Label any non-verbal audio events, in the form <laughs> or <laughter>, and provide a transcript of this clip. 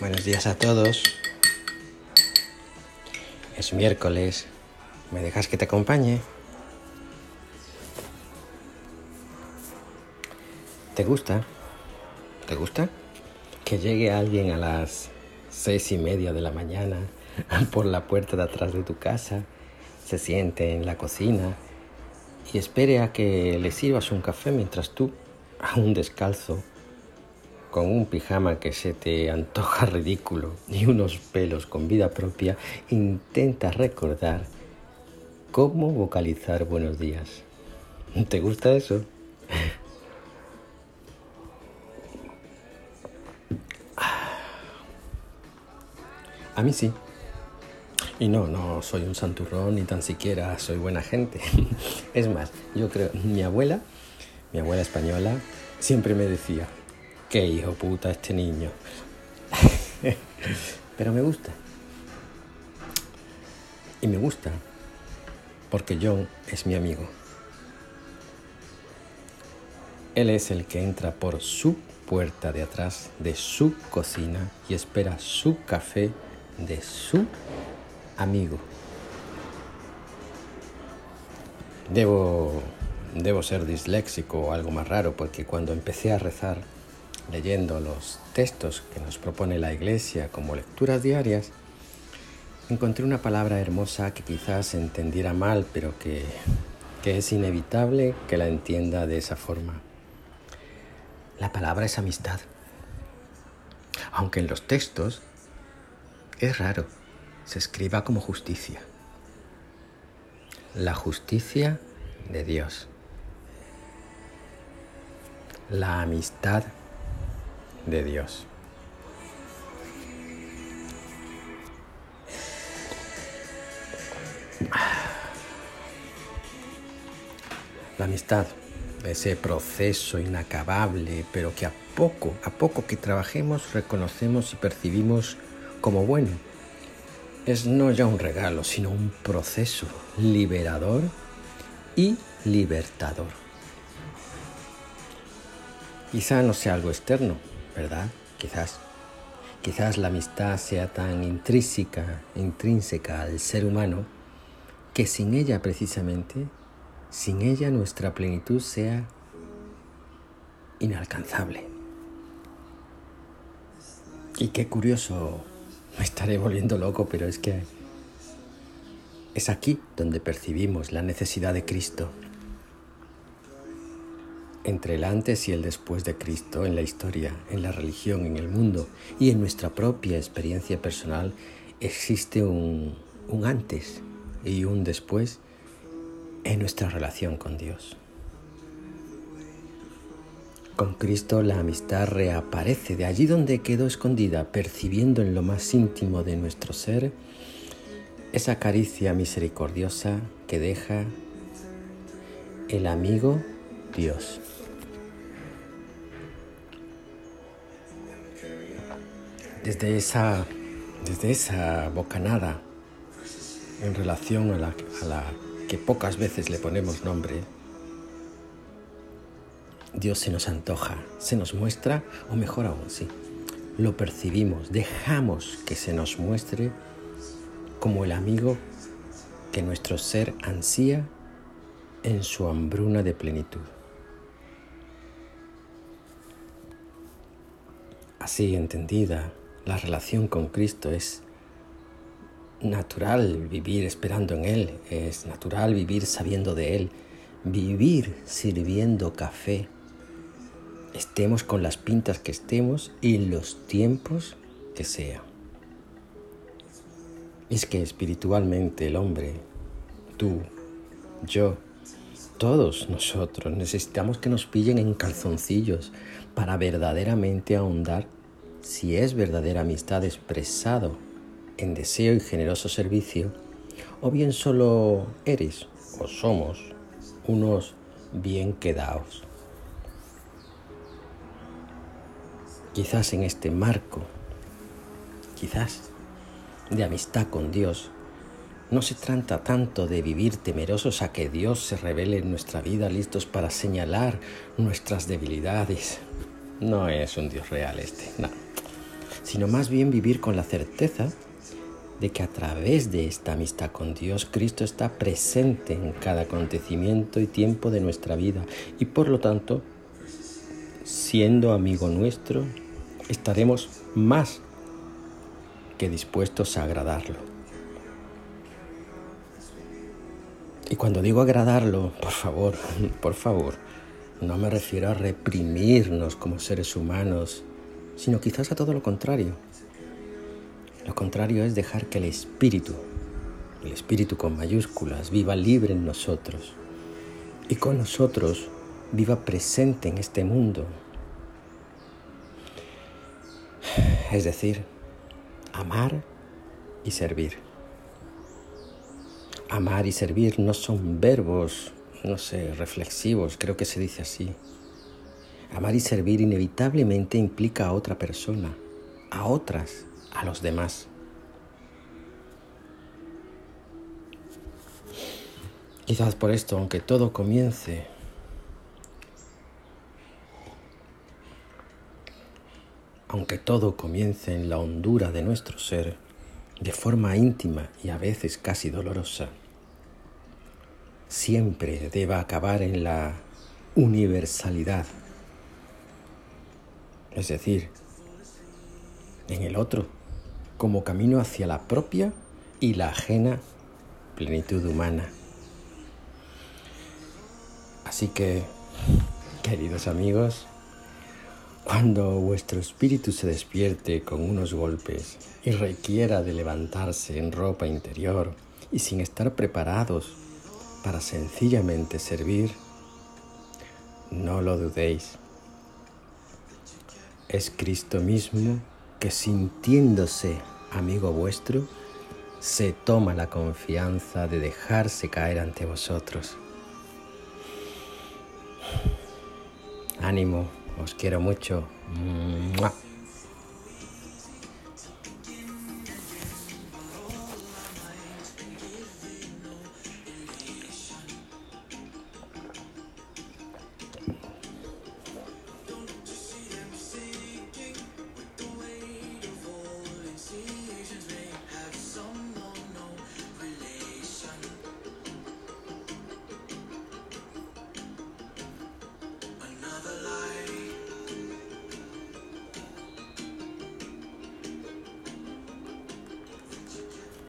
Buenos días a todos. Es miércoles. ¿Me dejas que te acompañe? ¿Te gusta? ¿Te gusta? Que llegue alguien a las seis y media de la mañana <laughs> por la puerta de atrás de tu casa, se siente en la cocina y espere a que le sirvas un café mientras tú, aún descalzo, con un pijama que se te antoja <laughs> ridículo y unos pelos con vida propia, intenta recordar cómo vocalizar buenos días. ¿Te gusta eso? <sighs> A mí sí. Y no, no soy un santurrón ni tan siquiera soy buena gente. <laughs> Es más, yo creo, mi abuela, mi abuela española, siempre me decía, qué hijo puta este niño. <laughs> Pero me gusta. Y me gusta porque John es mi amigo. Él es el que entra por su puerta de atrás de su cocina y espera su café de su amigo. Debo, debo ser disléxico o algo más raro porque cuando empecé a rezar leyendo los textos que nos propone la Iglesia como lecturas diarias, encontré una palabra hermosa que quizás entendiera mal, pero que, que es inevitable que la entienda de esa forma. La palabra es amistad. Aunque en los textos es raro, se escriba como justicia. La justicia de Dios. La amistad de Dios. La amistad, ese proceso inacabable, pero que a poco, a poco que trabajemos, reconocemos y percibimos como bueno. Es no ya un regalo, sino un proceso liberador y libertador. Quizá no sea algo externo, Quizás. Quizás la amistad sea tan intrínseca, intrínseca al ser humano que sin ella precisamente, sin ella nuestra plenitud sea inalcanzable. Y qué curioso, me estaré volviendo loco, pero es que es aquí donde percibimos la necesidad de Cristo entre el antes y el después de Cristo en la historia, en la religión, en el mundo y en nuestra propia experiencia personal, existe un, antes y un después en nuestra relación con Dios. Con Cristo la amistad reaparece de allí donde quedó escondida, percibiendo en lo más íntimo de nuestro ser esa caricia misericordiosa que deja el amigo Dios. Desde esa, desde esa bocanada en relación a la, a la que pocas veces le ponemos nombre, Dios se nos antoja, se nos muestra, o mejor aún, sí, lo percibimos, dejamos que se nos muestre como el amigo que nuestro ser ansía en su hambruna de plenitud. Así entendida, la relación con Cristo es natural vivir esperando en Él, es natural vivir sabiendo de Él, vivir sirviendo café, estemos con las pintas que estemos y los tiempos que sea. Es que espiritualmente el hombre, tú, yo, todos nosotros necesitamos que nos pillen en calzoncillos para verdaderamente ahondar si es verdadera amistad expresado en deseo y generoso servicio, o bien solo eres o somos unos bien quedados. Quizás en este marco, quizás de amistad con Dios, no se trata tanto de vivir temerosos a que Dios se revele en nuestra vida listos para señalar nuestras debilidades. No es un Dios real este, no. Sino más bien vivir con la certeza de que a través de esta amistad con Dios, Cristo está presente en cada acontecimiento y tiempo de nuestra vida y por lo tanto, siendo amigo nuestro, estaremos más que dispuestos a agradarlo. Y cuando digo agradarlo, por favor, <laughs> por favor, no me refiero a reprimirnos como seres humanos, sino quizás a todo lo contrario. Lo contrario es dejar que el espíritu, el espíritu con mayúsculas, viva libre en nosotros y con nosotros viva presente en este mundo. Es decir, amar y servir. Amar y servir no son verbos no sé, reflexivos, creo que se dice así. Amar y servir inevitablemente implica a otra persona, a otras, a los demás. Quizás por esto, aunque todo comience aunque todo comience en la hondura de nuestro ser, de forma íntima y a veces casi dolorosa, siempre deba acabar en la universalidad, es decir, en el otro, como camino hacia la propia y la ajena plenitud humana. Así que, queridos amigos, cuando vuestro espíritu se despierte con unos golpes y requiera de levantarse en ropa interior y sin estar preparados para sencillamente servir, no lo dudéis. Es Cristo mismo que sintiéndose amigo vuestro, se toma la confianza de dejarse caer ante vosotros. Ánimo, os quiero mucho.